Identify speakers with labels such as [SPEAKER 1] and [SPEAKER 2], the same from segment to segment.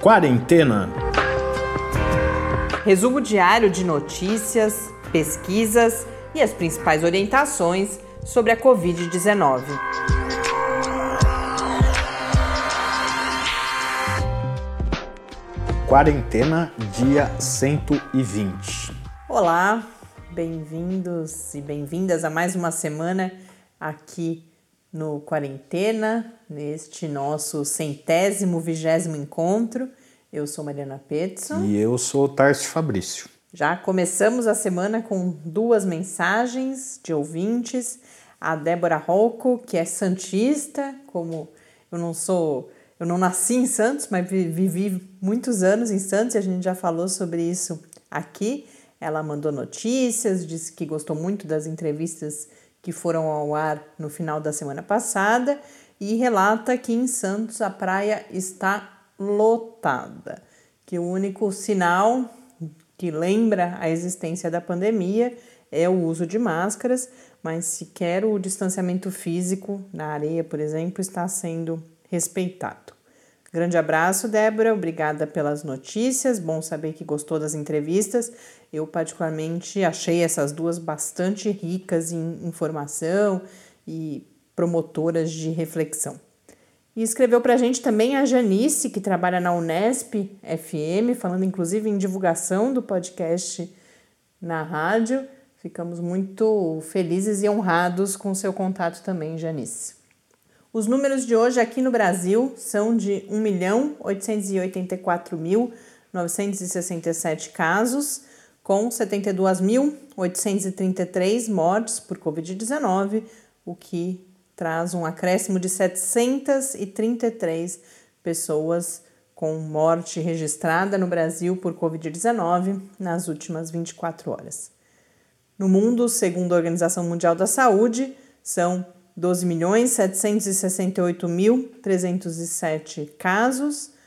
[SPEAKER 1] Quarentena.
[SPEAKER 2] Resumo diário de notícias, pesquisas e as principais orientações sobre a Covid-19.
[SPEAKER 1] Quarentena, dia 120.
[SPEAKER 2] Olá, bem-vindos e bem-vindas a mais uma semana aqui no Quarentena, neste nosso centésimo, vigésimo encontro. Eu sou Mariana Petson.
[SPEAKER 1] E eu sou Tarso Fabrício.
[SPEAKER 2] Já começamos a semana com duas mensagens de ouvintes. A Débora Rocco, que é santista, como eu não sou, eu não nasci em Santos, mas vivi muitos anos em Santos e a gente já falou sobre isso aqui. Ela mandou notícias, disse que gostou muito das entrevistas que foram ao ar no final da semana passada e relata que em Santos a praia está lotada, que o único sinal que lembra a existência da pandemia é o uso de máscaras, mas sequer o distanciamento físico na areia, por exemplo, está sendo respeitado. Grande abraço, Débora. Obrigada pelas notícias. Bom saber que gostou das entrevistas. Eu, particularmente, achei essas duas bastante ricas em informação e promotoras de reflexão. E escreveu para a gente também a Janice, que trabalha na Unesp FM, falando inclusive em divulgação do podcast na rádio. Ficamos muito felizes e honrados com seu contato também, Janice. Os números de hoje aqui no Brasil são de 1.884.967 casos, com 72.833 mortes por Covid-19, o que traz um acréscimo de 733 pessoas com morte registrada no Brasil por Covid-19 nas últimas 24 horas. No mundo, segundo a Organização Mundial da Saúde, são 12.768.307 casos.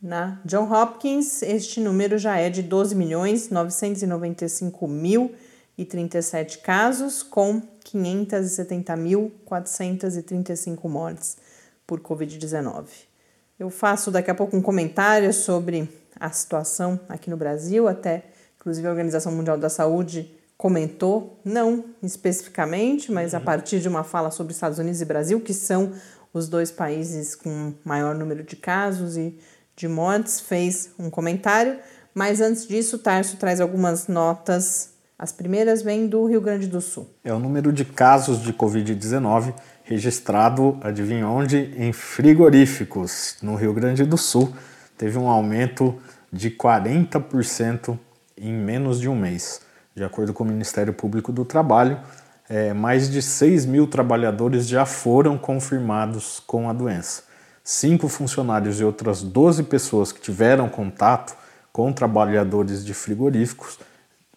[SPEAKER 2] Na John Hopkins, este número já é de 12.995.037 casos, com 570.435 mortes por Covid-19. Eu faço daqui a pouco um comentário sobre a situação aqui no Brasil, até inclusive a Organização Mundial da Saúde comentou, não especificamente, mas a uhum. partir de uma fala sobre Estados Unidos e Brasil, que são os dois países com maior número de casos e de mortes, fez um comentário. Mas antes disso, Tarso traz algumas notas. As primeiras vêm do Rio Grande do Sul.
[SPEAKER 1] É o número de casos de Covid-19 registrado, adivinha onde? Em frigoríficos, no Rio Grande do Sul. Teve um aumento de 40% em menos de um mês. De acordo com o Ministério Público do Trabalho, é, mais de 6 mil trabalhadores já foram confirmados com a doença. Cinco funcionários e outras 12 pessoas que tiveram contato com trabalhadores de frigoríficos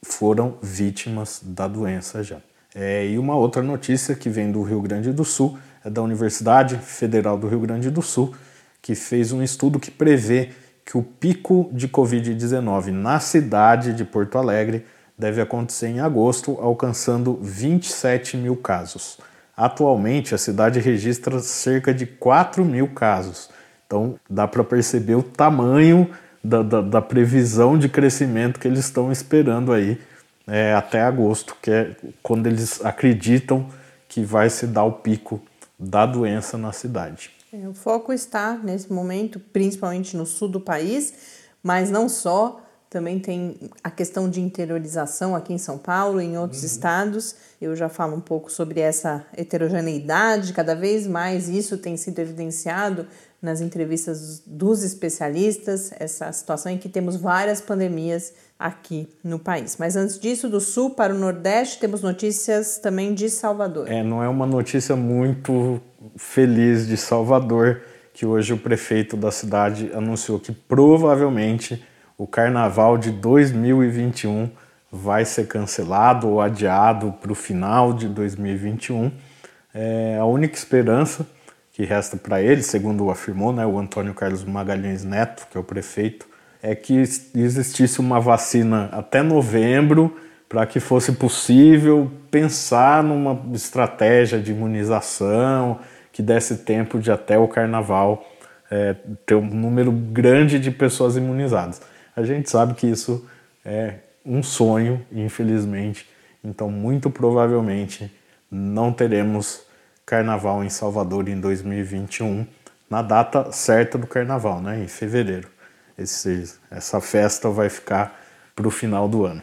[SPEAKER 1] foram vítimas da doença já. É, e uma outra notícia que vem do Rio Grande do Sul é da Universidade Federal do Rio Grande do Sul, que fez um estudo que prevê que o pico de Covid-19 na cidade de Porto Alegre deve acontecer em agosto, alcançando 27 mil casos. Atualmente, a cidade registra cerca de 4 mil casos. Então, dá para perceber o tamanho da, da, da, previsão de crescimento que eles estão esperando aí é, até agosto, que é quando eles acreditam que vai se dar o pico da doença na cidade.
[SPEAKER 2] É, o foco está, nesse momento, principalmente no sul do país, mas não só também tem a questão de interiorização aqui em São Paulo e em outros uhum. estados. Eu já falo um pouco sobre essa heterogeneidade, cada vez mais isso tem sido evidenciado nas entrevistas dos especialistas, essa situação em que temos várias pandemias aqui no país. Mas antes disso, do sul para o nordeste, temos notícias também de Salvador.
[SPEAKER 1] É, não é uma notícia muito feliz de Salvador, que hoje o prefeito da cidade anunciou que provavelmente o carnaval de 2021 vai ser cancelado ou adiado para o final de 2021. É a única esperança que resta para ele, segundo afirmou né, o Antônio Carlos Magalhães Neto, que é o prefeito, é que existisse uma vacina até novembro para que fosse possível pensar numa estratégia de imunização que desse tempo de até o carnaval é, ter um número grande de pessoas imunizadas. A gente sabe que isso é um sonho, infelizmente, então muito provavelmente não teremos carnaval em Salvador em 2021, na data certa do carnaval, né, em fevereiro. Esse, essa festa vai ficar para o final do ano.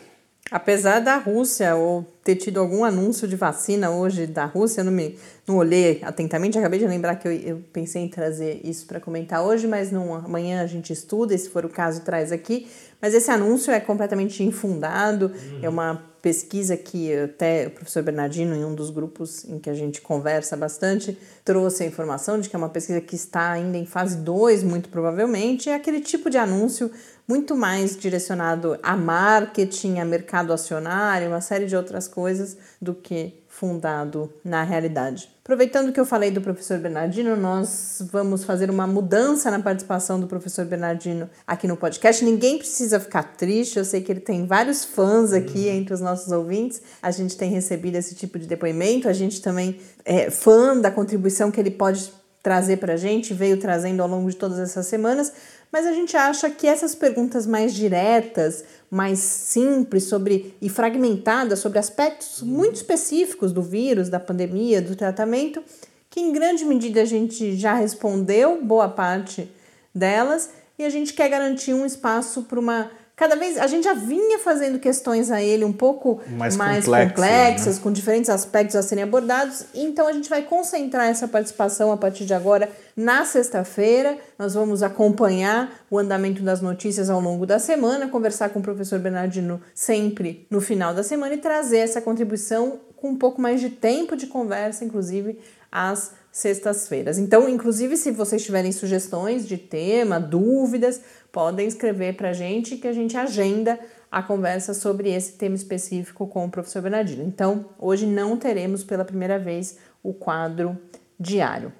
[SPEAKER 2] Apesar da Rússia ou ter tido algum anúncio de vacina hoje da Rússia, não me não olhei atentamente, acabei de lembrar que eu, eu pensei em trazer isso para comentar hoje, mas não, amanhã a gente estuda, e se for o caso traz aqui. Mas esse anúncio é completamente infundado, uhum. é uma pesquisa que até o professor Bernardino, em um dos grupos em que a gente conversa bastante, trouxe a informação de que é uma pesquisa que está ainda em fase 2, muito provavelmente, é aquele tipo de anúncio muito mais direcionado a marketing, a mercado acionário, uma série de outras coisas do que fundado na realidade. Aproveitando que eu falei do professor Bernardino, nós vamos fazer uma mudança na participação do professor Bernardino aqui no podcast. Ninguém precisa ficar triste, eu sei que ele tem vários fãs aqui uhum. entre os nossos ouvintes. A gente tem recebido esse tipo de depoimento, a gente também é fã da contribuição que ele pode trazer para a gente, veio trazendo ao longo de todas essas semanas mas a gente acha que essas perguntas mais diretas, mais simples sobre e fragmentadas sobre aspectos muito específicos do vírus, da pandemia, do tratamento, que em grande medida a gente já respondeu boa parte delas e a gente quer garantir um espaço para uma cada vez a gente já vinha fazendo questões a ele um pouco mais, mais complexas, complexas né? com diferentes aspectos a serem abordados. Então a gente vai concentrar essa participação a partir de agora na sexta-feira. Nós vamos acompanhar o andamento das notícias ao longo da semana, conversar com o professor Bernardino sempre no final da semana e trazer essa contribuição com um pouco mais de tempo de conversa, inclusive às sextas-feiras. Então, inclusive, se vocês tiverem sugestões de tema, dúvidas, podem escrever para a gente que a gente agenda a conversa sobre esse tema específico com o professor Bernardino. Então, hoje não teremos pela primeira vez o quadro diário.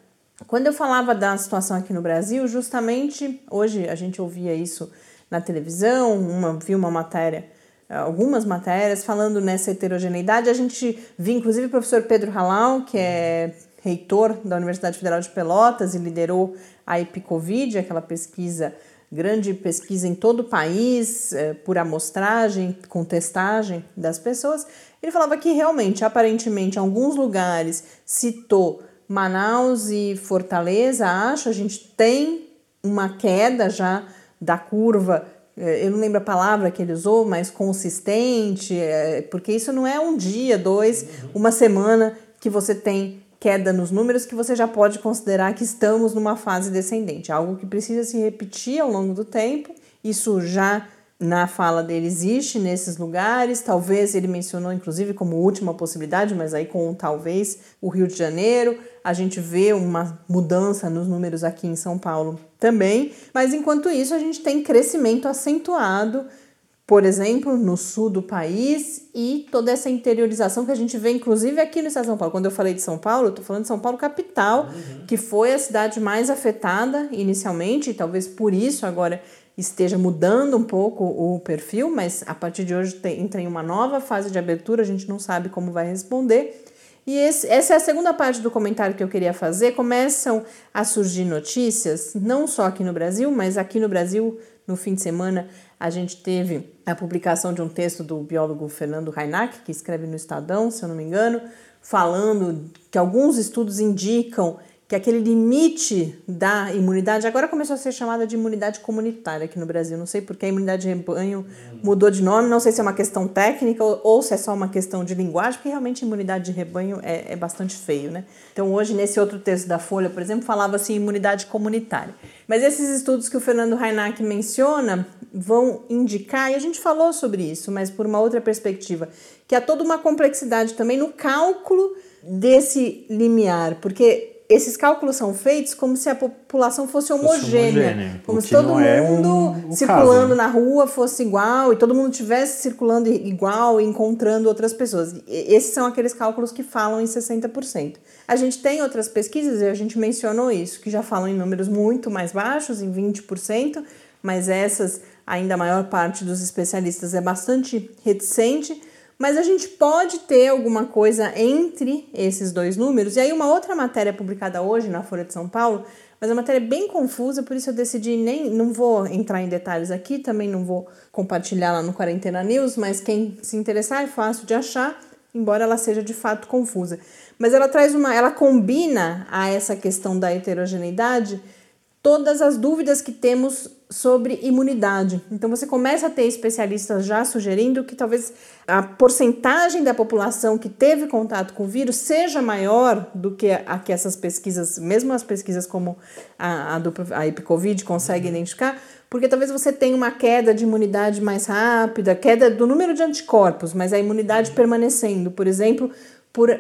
[SPEAKER 2] Quando eu falava da situação aqui no Brasil, justamente hoje a gente ouvia isso na televisão, uma, vi uma matéria, algumas matérias falando nessa heterogeneidade. A gente viu inclusive o professor Pedro Halal, que é reitor da Universidade Federal de Pelotas e liderou a EpiCovid, aquela pesquisa, grande pesquisa em todo o país, é, por amostragem, com testagem das pessoas. Ele falava que realmente, aparentemente, em alguns lugares, citou Manaus e Fortaleza, acho, a gente tem uma queda já da curva é, eu não lembro a palavra que ele usou, mas consistente, é, porque isso não é um dia, dois, uma semana que você tem queda nos números que você já pode considerar que estamos numa fase descendente, algo que precisa se repetir ao longo do tempo. Isso já na fala dele existe nesses lugares, talvez ele mencionou inclusive como última possibilidade, mas aí com talvez o Rio de Janeiro, a gente vê uma mudança nos números aqui em São Paulo também, mas enquanto isso a gente tem crescimento acentuado por exemplo, no sul do país e toda essa interiorização que a gente vê, inclusive aqui no estado de São Paulo. Quando eu falei de São Paulo, eu estou falando de São Paulo capital, uhum. que foi a cidade mais afetada inicialmente, e talvez por isso agora esteja mudando um pouco o perfil, mas a partir de hoje tem, entra em uma nova fase de abertura, a gente não sabe como vai responder. E esse, essa é a segunda parte do comentário que eu queria fazer. Começam a surgir notícias, não só aqui no Brasil, mas aqui no Brasil, no fim de semana, a gente teve a publicação de um texto do biólogo Fernando Reinach, que escreve no Estadão, se eu não me engano, falando que alguns estudos indicam que aquele limite da imunidade agora começou a ser chamada de imunidade comunitária aqui no Brasil. Não sei porque a imunidade de rebanho mudou de nome, não sei se é uma questão técnica ou, se é só uma questão de linguagem, porque realmente imunidade de rebanho é, é bastante feio, né? Então, hoje, nesse outro texto da Folha, por exemplo, falava-se imunidade comunitária. Mas esses estudos que o Fernando Reinach menciona vão indicar, e a gente falou sobre isso, mas por uma outra perspectiva, que há toda uma complexidade também no cálculo desse limiar, porque esses cálculos são feitos como se a população fosse homogênea, fosse como se todo é mundo um, um circulando caso, né? na rua fosse igual e todo mundo estivesse circulando igual e encontrando outras pessoas. Esses são aqueles cálculos que falam em 60%. A gente tem outras pesquisas, e a gente mencionou isso, que já falam em números muito mais baixos, em 20%, mas essas, ainda a maior parte dos especialistas é bastante reticente mas a gente pode ter alguma coisa entre esses dois números. E aí, uma outra matéria publicada hoje na Folha de São Paulo mas a matéria é bem confusa, por isso eu decidi nem não vou entrar em detalhes aqui, também não vou compartilhar lá no Quarentena News, mas quem se interessar é fácil de achar, embora ela seja de fato confusa. Mas ela traz uma, ela combina a essa questão da heterogeneidade todas as dúvidas que temos sobre imunidade. Então você começa a ter especialistas já sugerindo que talvez a porcentagem da população que teve contato com o vírus seja maior do que a que essas pesquisas, mesmo as pesquisas como a, a, do, a EpiCovid conseguem identificar, porque talvez você tenha uma queda de imunidade mais rápida, queda do número de anticorpos, mas a imunidade permanecendo, por exemplo, por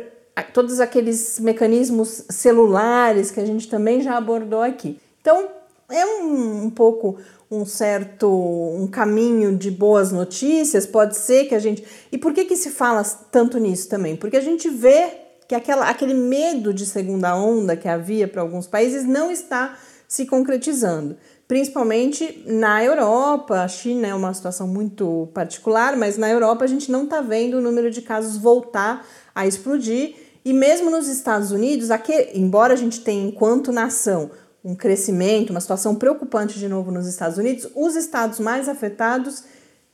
[SPEAKER 2] todos aqueles mecanismos celulares que a gente também já abordou aqui. Então, é um, um pouco um certo um caminho de boas notícias, pode ser que a gente. E por que que se fala tanto nisso também? Porque a gente vê que aquela, aquele medo de segunda onda que havia para alguns países não está se concretizando. Principalmente na Europa, a China é uma situação muito particular, mas na Europa a gente não está vendo o número de casos voltar a explodir. E mesmo nos Estados Unidos, aqui, embora a gente tenha, enquanto nação, um crescimento, uma situação preocupante de novo nos Estados Unidos, os estados mais afetados,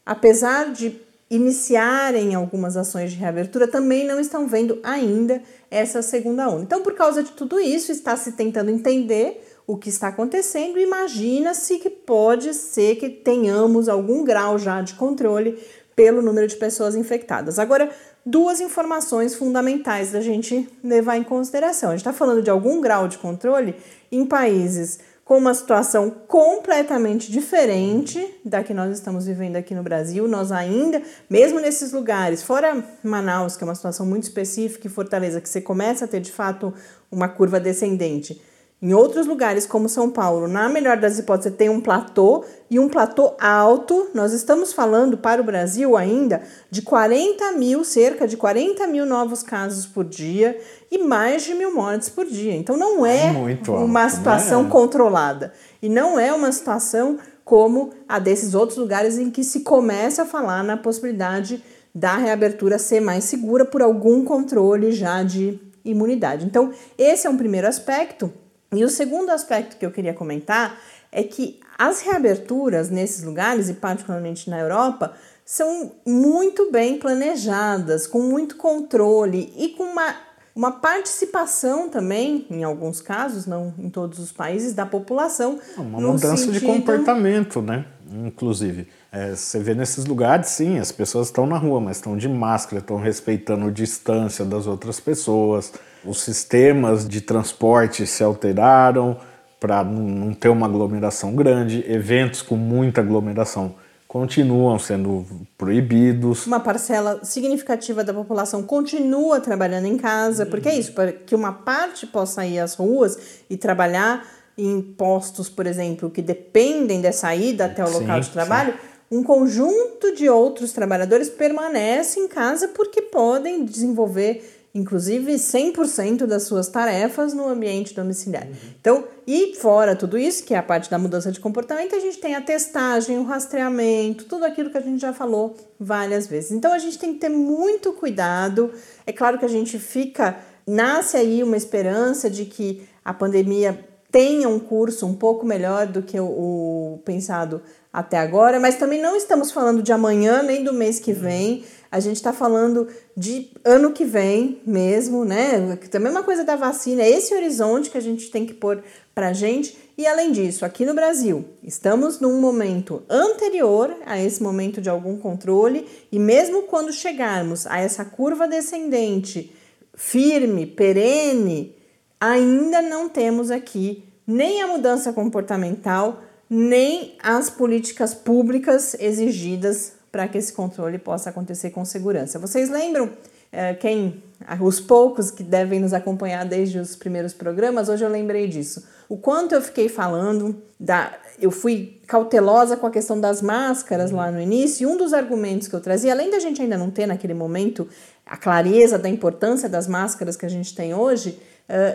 [SPEAKER 2] apesar de iniciarem algumas ações de reabertura, também não estão vendo ainda essa segunda onda. Então, por causa de tudo isso, está se tentando entender o que está acontecendo. Imagina-se que pode ser que tenhamos algum grau já de controle pelo número de pessoas infectadas. Agora, duas informações fundamentais da gente levar em consideração. A gente está falando de algum grau de controle em países com uma situação completamente diferente da que nós estamos vivendo aqui no Brasil. Nós ainda, mesmo nesses lugares, fora Manaus, que é uma situação muito específica, e Fortaleza, que você começa a ter de fato uma curva descendente em outros lugares, como São Paulo, na melhor das hipóteses, tem um platô e um platô alto. Nós estamos falando para o Brasil ainda de 40 mil, cerca de 40 mil novos casos por dia e mais de mil mortes por dia. Então não é Muito uma alto, situação né? controlada e não é uma situação como a desses outros lugares em que se começa a falar na possibilidade da reabertura ser mais segura por algum controle já de imunidade. Então, esse é um primeiro aspecto. E o segundo aspecto que eu queria comentar é que as reaberturas nesses lugares, e particularmente na Europa, são muito bem planejadas, com muito controle e com uma, uma participação também, em alguns casos, não em todos os países, da população.
[SPEAKER 1] Uma mudança sentido... de comportamento, né? Inclusive. É, você vê nesses lugares, sim, as pessoas estão na rua, mas estão de máscara, estão respeitando a distância das outras pessoas. Os sistemas de transporte se alteraram para não ter uma aglomeração grande. Eventos com muita aglomeração continuam sendo proibidos.
[SPEAKER 2] Uma parcela significativa da população continua trabalhando em casa, porque é isso, para que uma parte possa ir às ruas e trabalhar em postos, por exemplo, que dependem dessa ida até o local sim, de trabalho. Sim um conjunto de outros trabalhadores permanece em casa porque podem desenvolver inclusive 100% das suas tarefas no ambiente domiciliar. Uhum. Então, e fora tudo isso, que é a parte da mudança de comportamento, a gente tem a testagem, o rastreamento, tudo aquilo que a gente já falou várias vezes. Então, a gente tem que ter muito cuidado. É claro que a gente fica nasce aí uma esperança de que a pandemia tenha um curso um pouco melhor do que o, o pensado até agora, mas também não estamos falando de amanhã nem do mês que vem. A gente está falando de ano que vem mesmo, né? Também é uma coisa da vacina, é esse horizonte que a gente tem que pôr para a gente. E além disso, aqui no Brasil, estamos num momento anterior a esse momento de algum controle, e mesmo quando chegarmos a essa curva descendente firme, perene, ainda não temos aqui nem a mudança comportamental nem as políticas públicas exigidas para que esse controle possa acontecer com segurança. Vocês lembram é, quem os poucos que devem nos acompanhar desde os primeiros programas, hoje eu lembrei disso. O quanto eu fiquei falando da eu fui cautelosa com a questão das máscaras lá no início, e um dos argumentos que eu trazia, além da gente ainda não ter naquele momento a clareza da importância das máscaras que a gente tem hoje,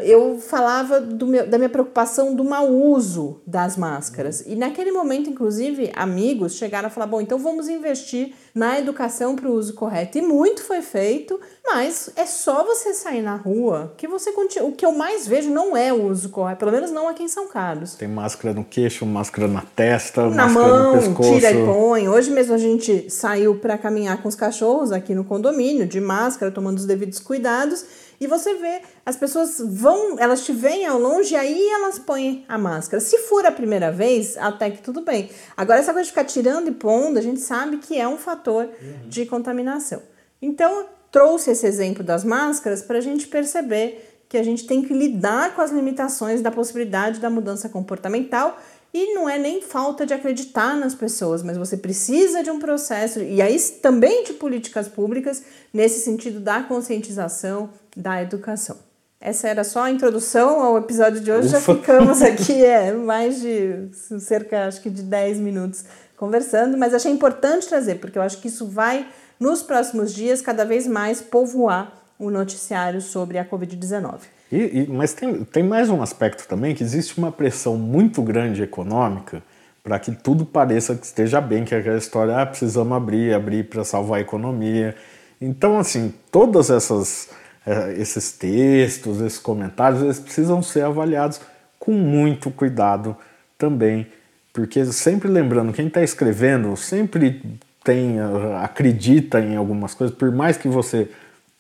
[SPEAKER 2] eu falava meu, da minha preocupação do mau uso das máscaras. E naquele momento, inclusive, amigos chegaram a falar: bom, então vamos investir na educação para o uso correto. E muito foi feito, mas é só você sair na rua que você continua. O que eu mais vejo não é o uso correto, pelo menos não aqui em São Carlos.
[SPEAKER 1] Tem máscara no queixo, máscara na testa,
[SPEAKER 2] na
[SPEAKER 1] máscara
[SPEAKER 2] mão,
[SPEAKER 1] no pescoço.
[SPEAKER 2] Tira e põe. Hoje mesmo a gente saiu para caminhar com os cachorros aqui no condomínio, de máscara, tomando os devidos cuidados. E você vê, as pessoas vão, elas te veem ao longe e aí elas põem a máscara. Se for a primeira vez, até que tudo bem. Agora, essa coisa de ficar tirando e pondo, a gente sabe que é um fator uhum. de contaminação. Então, trouxe esse exemplo das máscaras para a gente perceber que a gente tem que lidar com as limitações da possibilidade da mudança comportamental e não é nem falta de acreditar nas pessoas, mas você precisa de um processo, e aí também de políticas públicas, nesse sentido da conscientização, da educação. Essa era só a introdução ao episódio de hoje. Ufa. Já ficamos aqui é, mais de cerca, acho que de 10 minutos conversando, mas achei importante trazer, porque eu acho que isso vai, nos próximos dias, cada vez mais povoar o noticiário sobre a Covid-19.
[SPEAKER 1] E, e, mas tem, tem mais um aspecto também, que existe uma pressão muito grande econômica para que tudo pareça que esteja bem, que é aquela história, ah, precisamos abrir, abrir para salvar a economia. Então, assim, todas essas é, esses textos, esses comentários, eles precisam ser avaliados com muito cuidado também, porque sempre lembrando, quem está escrevendo sempre tem, acredita em algumas coisas, por mais que você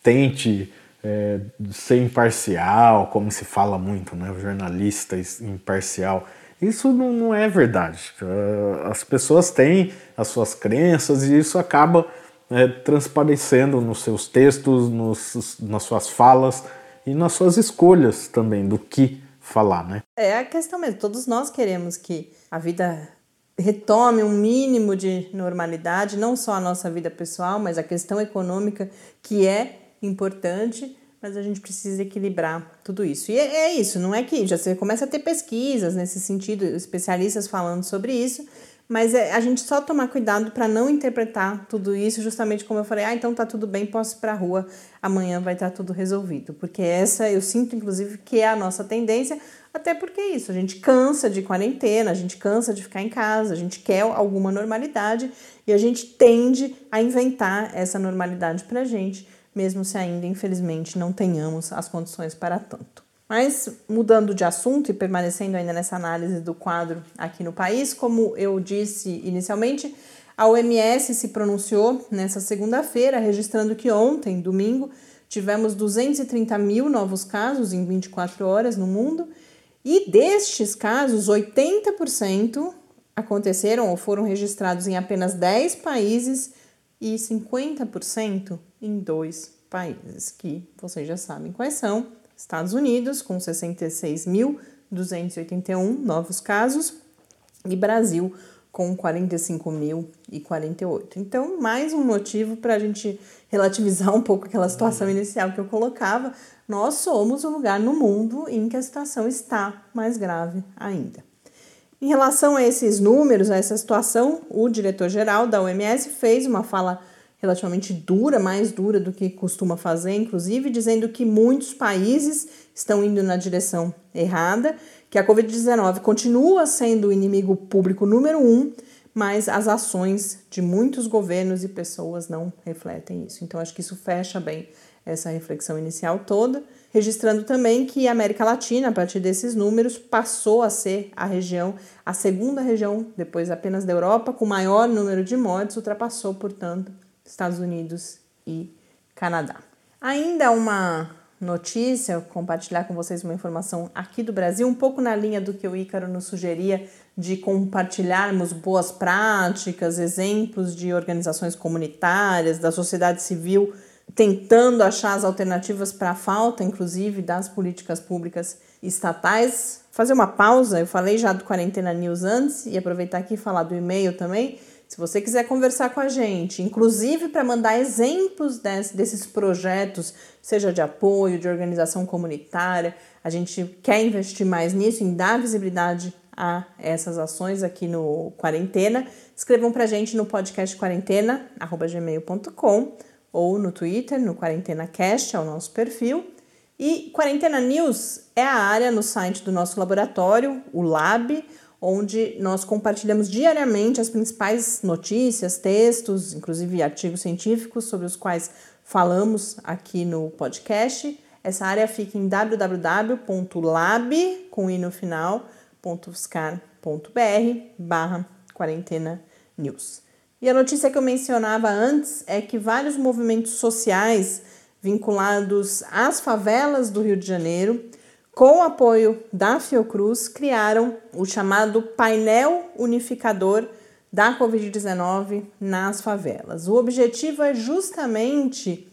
[SPEAKER 1] tente é, ser imparcial, como se fala muito, né? jornalista imparcial. Isso não, não é verdade. As pessoas têm as suas crenças e isso acaba é, transparecendo nos seus textos, nos, nas suas falas e nas suas escolhas também do que falar, né?
[SPEAKER 2] É a questão mesmo. Todos nós queremos que a vida retome um mínimo de normalidade, não só a nossa vida pessoal, mas a questão econômica, que é importante, mas a gente precisa equilibrar tudo isso. E é, é isso, não é que já você começa a ter pesquisas nesse sentido, especialistas falando sobre isso, mas é a gente só tomar cuidado para não interpretar tudo isso, justamente como eu falei, ah, então tá tudo bem, posso ir para rua, amanhã vai estar tá tudo resolvido. Porque essa eu sinto, inclusive, que é a nossa tendência, até porque é isso, a gente cansa de quarentena, a gente cansa de ficar em casa, a gente quer alguma normalidade e a gente tende a inventar essa normalidade para a gente, mesmo se ainda, infelizmente, não tenhamos as condições para tanto. Mas mudando de assunto e permanecendo ainda nessa análise do quadro aqui no país, como eu disse inicialmente, a OMS se pronunciou nessa segunda-feira, registrando que ontem, domingo, tivemos 230 mil novos casos em 24 horas no mundo e destes casos, 80% aconteceram ou foram registrados em apenas 10 países e 50% em dois países, que vocês já sabem quais são Estados Unidos, com 66.281 novos casos, e Brasil, com 45.048. Então, mais um motivo para a gente relativizar um pouco aquela situação inicial que eu colocava. Nós somos o lugar no mundo em que a situação está mais grave ainda. Em relação a esses números, a essa situação, o diretor-geral da OMS fez uma fala relativamente dura, mais dura do que costuma fazer, inclusive, dizendo que muitos países estão indo na direção errada, que a Covid-19 continua sendo o inimigo público número um, mas as ações de muitos governos e pessoas não refletem isso. Então, acho que isso fecha bem essa reflexão inicial toda, registrando também que a América Latina, a partir desses números, passou a ser a região, a segunda região, depois apenas da Europa, com maior número de mortes, ultrapassou, portanto, Estados Unidos e Canadá. Ainda uma notícia, compartilhar com vocês uma informação aqui do Brasil, um pouco na linha do que o Ícaro nos sugeria de compartilharmos boas práticas, exemplos de organizações comunitárias, da sociedade civil, tentando achar as alternativas para a falta, inclusive, das políticas públicas estatais. Fazer uma pausa, eu falei já do Quarentena News antes e aproveitar aqui e falar do e-mail também se você quiser conversar com a gente, inclusive para mandar exemplos desse, desses projetos, seja de apoio, de organização comunitária, a gente quer investir mais nisso, em dar visibilidade a essas ações aqui no Quarentena. Escrevam para a gente no podcast quarentena@gmail.com ou no Twitter, no QuarentenaCast, é o nosso perfil. E Quarentena News é a área no site do nosso laboratório, o Lab, onde nós compartilhamos diariamente as principais notícias, textos, inclusive artigos científicos sobre os quais falamos aqui no podcast. Essa área fica em www.lab, com i no final, barra quarentena news. E a notícia que eu mencionava antes é que vários movimentos sociais vinculados às favelas do Rio de Janeiro com o apoio da Fiocruz, criaram o chamado painel unificador da Covid-19 nas favelas. O objetivo é justamente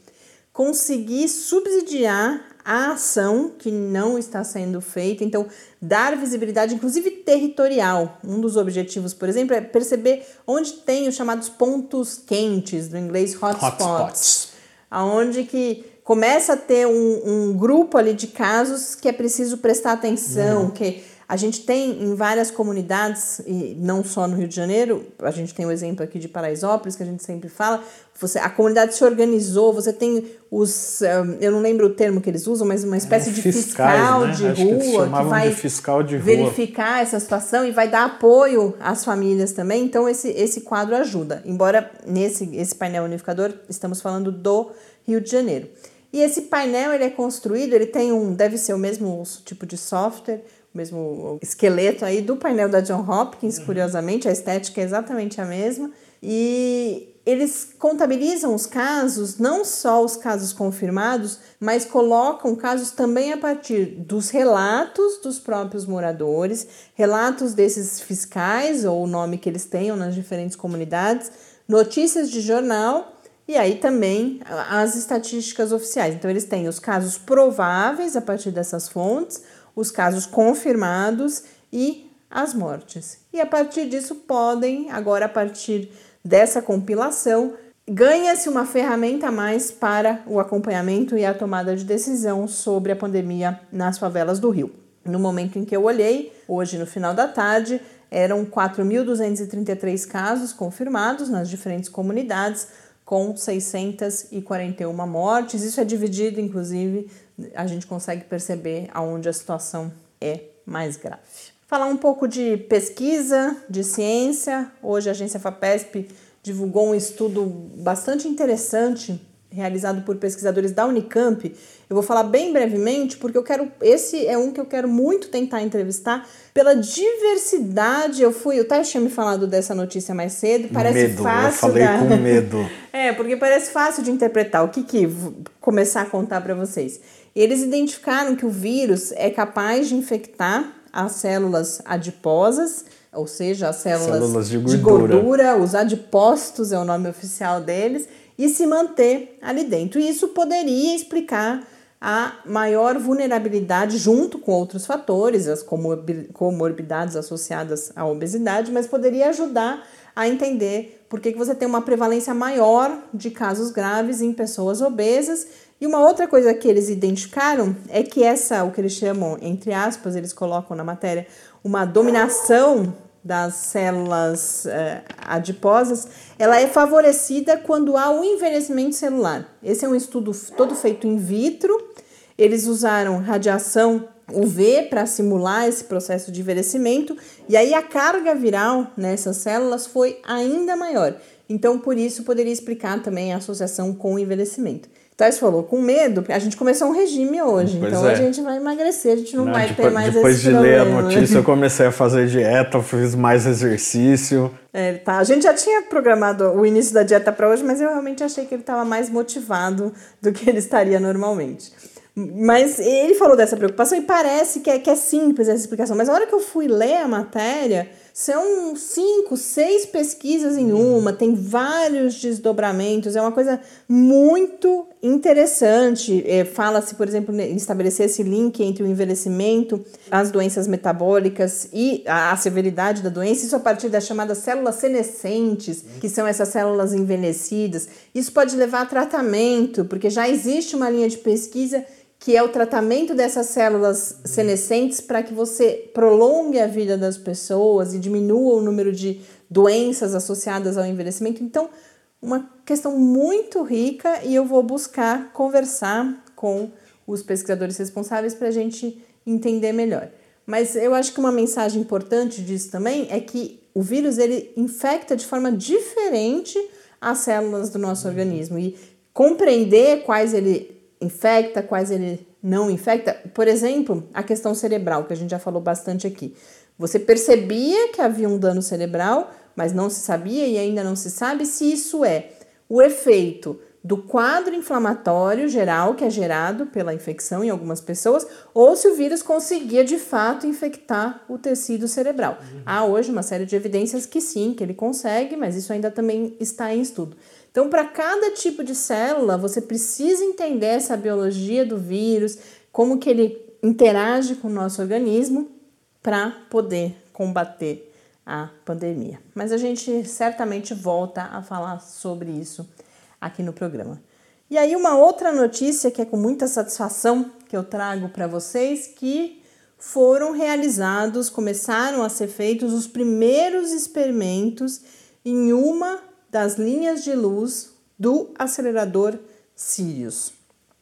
[SPEAKER 2] conseguir subsidiar a ação que não está sendo feita, então dar visibilidade, inclusive territorial. Um dos objetivos, por exemplo, é perceber onde tem os chamados pontos quentes, do inglês hotspots, hotspots. aonde que começa a ter um, um grupo ali de casos que é preciso prestar atenção, uhum. que a gente tem em várias comunidades, e não só no Rio de Janeiro, a gente tem o exemplo aqui de Paraisópolis, que a gente sempre fala, você, a comunidade se organizou, você tem os, eu não lembro o termo que eles usam, mas uma espécie é, de fiscais, fiscal né? de Acho rua que, que vai
[SPEAKER 1] fiscal de
[SPEAKER 2] verificar essa situação e vai dar apoio às famílias também. Então esse, esse quadro ajuda. Embora nesse esse painel unificador estamos falando do Rio de Janeiro. E esse painel ele é construído, ele tem um, deve ser o mesmo tipo de software, o mesmo esqueleto aí do painel da John Hopkins, uhum. curiosamente, a estética é exatamente a mesma. E eles contabilizam os casos, não só os casos confirmados, mas colocam casos também a partir dos relatos dos próprios moradores, relatos desses fiscais, ou o nome que eles tenham nas diferentes comunidades, notícias de jornal e aí também as estatísticas oficiais. Então, eles têm os casos prováveis a partir dessas fontes, os casos confirmados e as mortes. E a partir disso, podem, agora a partir dessa compilação, ganha-se uma ferramenta a mais para o acompanhamento e a tomada de decisão sobre a pandemia nas favelas do Rio. No momento em que eu olhei, hoje no final da tarde, eram 4.233 casos confirmados nas diferentes comunidades com 641 mortes. Isso é dividido, inclusive, a gente consegue perceber aonde a situação é mais grave. Falar um pouco de pesquisa, de ciência. Hoje a agência FAPESP divulgou um estudo bastante interessante realizado por pesquisadores da Unicamp. Eu vou falar bem brevemente porque eu quero esse é um que eu quero muito tentar entrevistar pela diversidade. Eu fui, o Tati tinha me falado dessa notícia mais cedo, parece
[SPEAKER 1] medo,
[SPEAKER 2] fácil.
[SPEAKER 1] Eu falei da... com medo.
[SPEAKER 2] é, porque parece fácil de interpretar. O que que começar a contar para vocês? Eles identificaram que o vírus é capaz de infectar as células adiposas, ou seja, as células, células de, gordura. de gordura, os adipócitos é o nome oficial deles e se manter ali dentro. E isso poderia explicar a maior vulnerabilidade junto com outros fatores, as comorbidades associadas à obesidade, mas poderia ajudar a entender por que, você tem uma prevalência maior de casos graves em pessoas obesas. E uma outra coisa que eles identificaram é que essa, o que eles chamam, entre aspas, eles colocam na matéria, uma dominação das células eh, adiposas, ela é favorecida quando há o um envelhecimento celular. Esse é um estudo todo feito in vitro. Eles usaram radiação UV para simular esse processo de envelhecimento e aí a carga viral nessas células foi ainda maior. Então, por isso, poderia explicar também a associação com o envelhecimento. Thais falou, com medo, a gente começou um regime hoje, pois então é. a gente vai emagrecer, a gente não, não vai depois, ter mais
[SPEAKER 1] Depois
[SPEAKER 2] de
[SPEAKER 1] ler a notícia, eu comecei a fazer dieta, fiz mais exercício.
[SPEAKER 2] É, tá. A gente já tinha programado o início da dieta para hoje, mas eu realmente achei que ele estava mais motivado do que ele estaria normalmente. Mas ele falou dessa preocupação e parece que é, que é simples essa explicação, mas a hora que eu fui ler a matéria são cinco, seis pesquisas em uhum. uma, tem vários desdobramentos, é uma coisa muito interessante. É, Fala-se, por exemplo, em estabelecer esse link entre o envelhecimento, as doenças metabólicas e a, a severidade da doença, isso a partir das chamadas células senescentes, que são essas células envelhecidas. Isso pode levar a tratamento, porque já existe uma linha de pesquisa que é o tratamento dessas células senescentes para que você prolongue a vida das pessoas e diminua o número de doenças associadas ao envelhecimento. Então, uma questão muito rica e eu vou buscar conversar com os pesquisadores responsáveis para a gente entender melhor. Mas eu acho que uma mensagem importante disso também é que o vírus ele infecta de forma diferente as células do nosso organismo e compreender quais ele infecta, quais ele não infecta. Por exemplo, a questão cerebral, que a gente já falou bastante aqui. Você percebia que havia um dano cerebral, mas não se sabia e ainda não se sabe se isso é o efeito do quadro inflamatório geral que é gerado pela infecção em algumas pessoas, ou se o vírus conseguia de fato infectar o tecido cerebral. Uhum. Há hoje uma série de evidências que sim, que ele consegue, mas isso ainda também está em estudo. Então, para cada tipo de célula, você precisa entender essa biologia do vírus, como que ele interage com o nosso organismo para poder combater a pandemia. Mas a gente certamente volta a falar sobre isso aqui no programa. E aí uma outra notícia que é com muita satisfação que eu trago para vocês que foram realizados, começaram a ser feitos os primeiros experimentos em uma das linhas de luz do acelerador Sirius.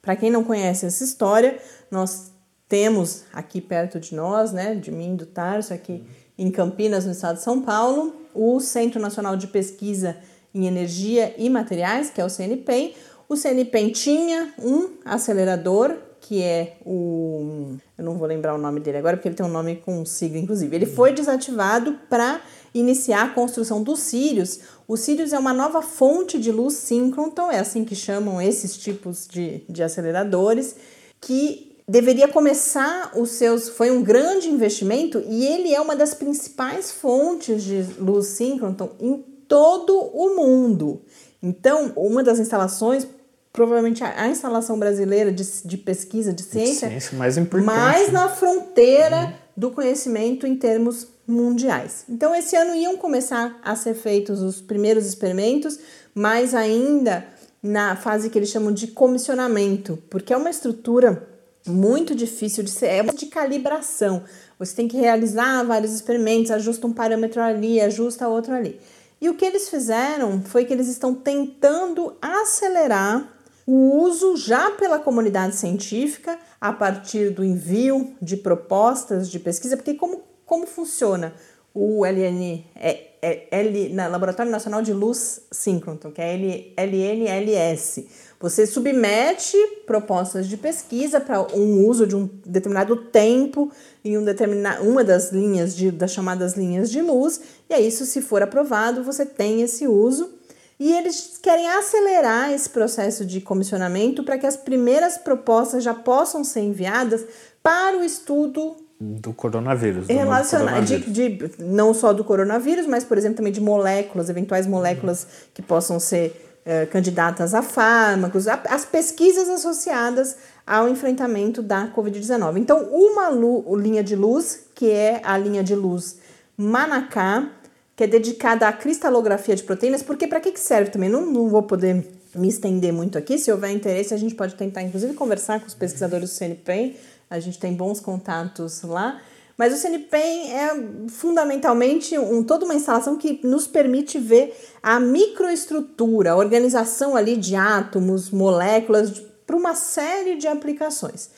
[SPEAKER 2] Para quem não conhece essa história, nós temos aqui perto de nós, né, de mim do Tarso, aqui em Campinas, no estado de São Paulo, o Centro Nacional de Pesquisa em Energia e Materiais, que é o CNPEM. O CNPEM tinha um acelerador, que é o. Eu não vou lembrar o nome dele agora, porque ele tem um nome com sigla, inclusive. Ele foi desativado para iniciar a construção dos Sirius. O Sirius é uma nova fonte de luz síncroton, é assim que chamam esses tipos de, de aceleradores, que deveria começar os seus. Foi um grande investimento e ele é uma das principais fontes de luz síncroton em todo o mundo. Então, uma das instalações, provavelmente a, instalação brasileira de, de pesquisa de ciência,
[SPEAKER 1] de ciência mais importante.
[SPEAKER 2] mais na fronteira uhum. do conhecimento em termos mundiais. Então, esse ano iam começar a ser feitos os primeiros experimentos, mas ainda na fase que eles chamam de comissionamento, porque é uma estrutura muito difícil de ser, é de calibração. Você tem que realizar vários experimentos, ajusta um parâmetro ali, ajusta outro ali. E o que eles fizeram foi que eles estão tentando acelerar o uso já pela comunidade científica a partir do envio de propostas de pesquisa, porque como, como funciona o LN, é, é, L, na Laboratório Nacional de Luz Síncroton, que é L, LNLS. Você submete propostas de pesquisa para um uso de um determinado tempo em um determina, uma das linhas de, das chamadas linhas de luz, e é isso, se for aprovado, você tem esse uso. E eles querem acelerar esse processo de comissionamento para que as primeiras propostas já possam ser enviadas para o estudo
[SPEAKER 1] do coronavírus.
[SPEAKER 2] Relacionado, de, de, não só do coronavírus, mas, por exemplo, também de moléculas, eventuais moléculas que possam ser eh, candidatas a fármacos, a, as pesquisas associadas ao enfrentamento da Covid-19. Então, uma linha de luz, que é a linha de luz Manacá, que é dedicada à cristalografia de proteínas, porque para que, que serve também? Não, não vou poder me estender muito aqui, se houver interesse, a gente pode tentar, inclusive, conversar com os pesquisadores do CNPq, a gente tem bons contatos lá. Mas o CNPEM é fundamentalmente um, toda uma instalação que nos permite ver a microestrutura, a organização ali de átomos, moléculas, para uma série de aplicações.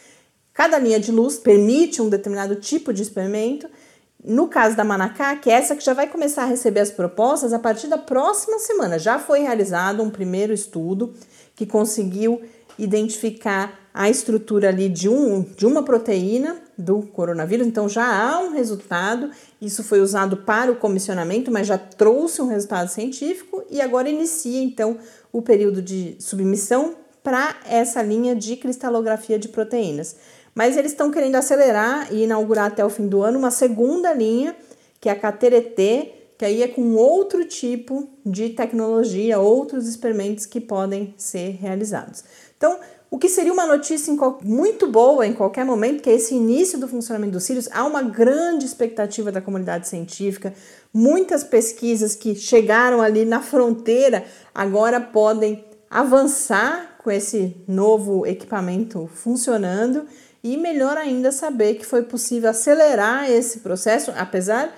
[SPEAKER 2] Cada linha de luz permite um determinado tipo de experimento. No caso da Manacá, que é essa que já vai começar a receber as propostas a partir da próxima semana, já foi realizado um primeiro estudo que conseguiu identificar a estrutura ali de, um, de uma proteína do coronavírus, então já há um resultado. Isso foi usado para o comissionamento, mas já trouxe um resultado científico e agora inicia então o período de submissão para essa linha de cristalografia de proteínas. Mas eles estão querendo acelerar e inaugurar até o fim do ano uma segunda linha, que é a KTRT, que aí é com outro tipo de tecnologia, outros experimentos que podem ser realizados. Então, o que seria uma notícia muito boa em qualquer momento, que é esse início do funcionamento dos Sirius, há uma grande expectativa da comunidade científica, muitas pesquisas que chegaram ali na fronteira agora podem avançar com esse novo equipamento funcionando e melhor ainda saber que foi possível acelerar esse processo, apesar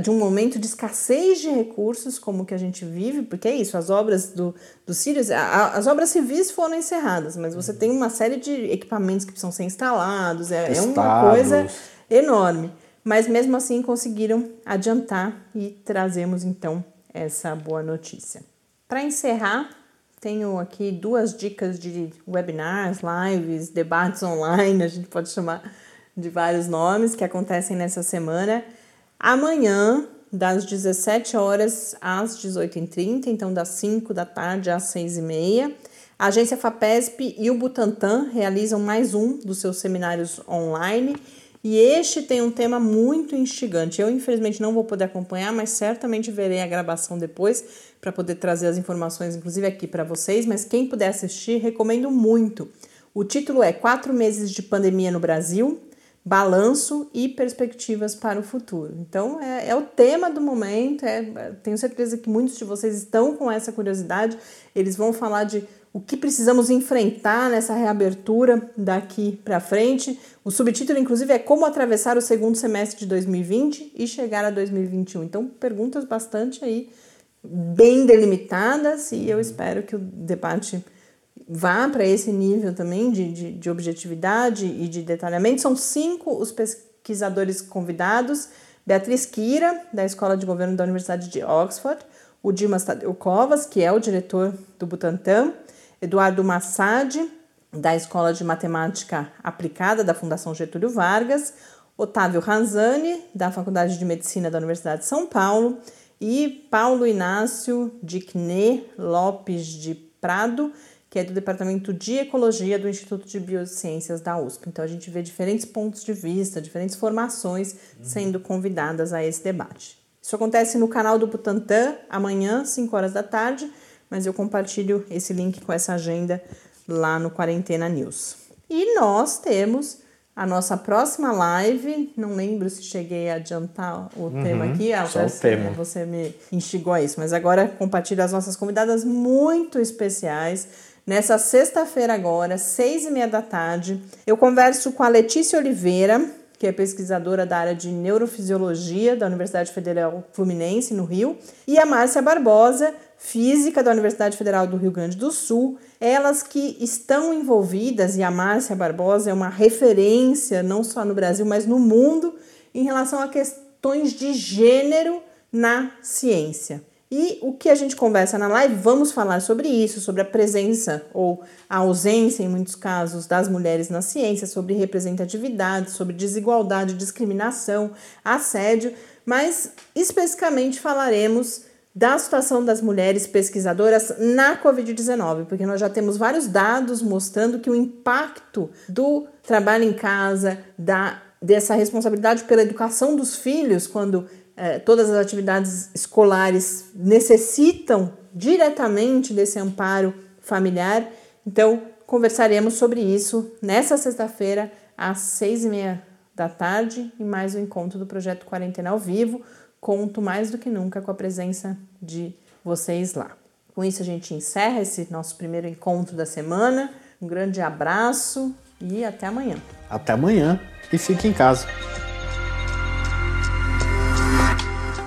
[SPEAKER 2] de um momento de escassez de recursos como que a gente vive, porque é isso, as obras do, do Sirius, as obras civis foram encerradas, mas você tem uma série de equipamentos que precisam ser instalados, é, é uma coisa enorme. Mas mesmo assim conseguiram adiantar e trazemos então essa boa notícia. Para encerrar, tenho aqui duas dicas de webinars, lives, debates online, a gente pode chamar de vários nomes que acontecem nessa semana. Amanhã, das 17 horas às 18h30, então das 5 da tarde às 6h30. A agência FAPESP e o Butantan realizam mais um dos seus seminários online e este tem um tema muito instigante. Eu, infelizmente, não vou poder acompanhar, mas certamente verei a gravação depois para poder trazer as informações, inclusive aqui para vocês. Mas quem puder assistir, recomendo muito. O título é Quatro Meses de Pandemia no Brasil balanço e perspectivas para o futuro. Então, é, é o tema do momento. É, tenho certeza que muitos de vocês estão com essa curiosidade. Eles vão falar de o que precisamos enfrentar nessa reabertura daqui para frente. O subtítulo, inclusive, é Como atravessar o segundo semestre de 2020 e chegar a 2021. Então, perguntas bastante aí bem delimitadas e eu espero que o debate vá para esse nível também de, de, de, objetividade e de detalhamento. São cinco os pesquisadores convidados: Beatriz Kira, da Escola de Governo da Universidade de Oxford, o Dimas Tadeu Covas, que é o diretor do Butantan, Eduardo Massad, da Escola de Matemática Aplicada da Fundação Getúlio Vargas, Otávio Ranzani, da Faculdade de Medicina da Universidade de São Paulo, e Paulo Inácio Dicné Lopes de Prado, que é do Departamento de Ecologia do Instituto de Biociências da USP. Então a gente vê diferentes pontos de vista, diferentes formações sendo convidadas a esse debate. Isso acontece no canal do Butantan amanhã, 5 horas da tarde, mas eu compartilho esse link com essa agenda lá no Quarentena News. E nós temos a nossa próxima live, não lembro se cheguei a adiantar o uhum, tema aqui,
[SPEAKER 1] ah, só o tema.
[SPEAKER 2] você me instigou a isso, mas agora compartilho as nossas convidadas muito especiais Nessa sexta-feira agora, seis e meia da tarde, eu converso com a Letícia Oliveira, que é pesquisadora da área de neurofisiologia da Universidade Federal Fluminense, no Rio, e a Márcia Barbosa, física da Universidade Federal do Rio Grande do Sul, elas que estão envolvidas, e a Márcia Barbosa é uma referência não só no Brasil, mas no mundo, em relação a questões de gênero na ciência. E o que a gente conversa na live, vamos falar sobre isso, sobre a presença ou a ausência, em muitos casos, das mulheres na ciência, sobre representatividade, sobre desigualdade, discriminação, assédio, mas especificamente falaremos da situação das mulheres pesquisadoras na Covid-19, porque nós já temos vários dados mostrando que o impacto do trabalho em casa, da, dessa responsabilidade pela educação dos filhos, quando todas as atividades escolares necessitam diretamente desse amparo familiar. Então, conversaremos sobre isso nessa sexta-feira, às seis e meia da tarde, em mais um encontro do Projeto Quarentena ao Vivo. Conto mais do que nunca com a presença de vocês lá. Com isso, a gente encerra esse nosso primeiro encontro da semana. Um grande abraço e até amanhã.
[SPEAKER 1] Até amanhã e fique em casa.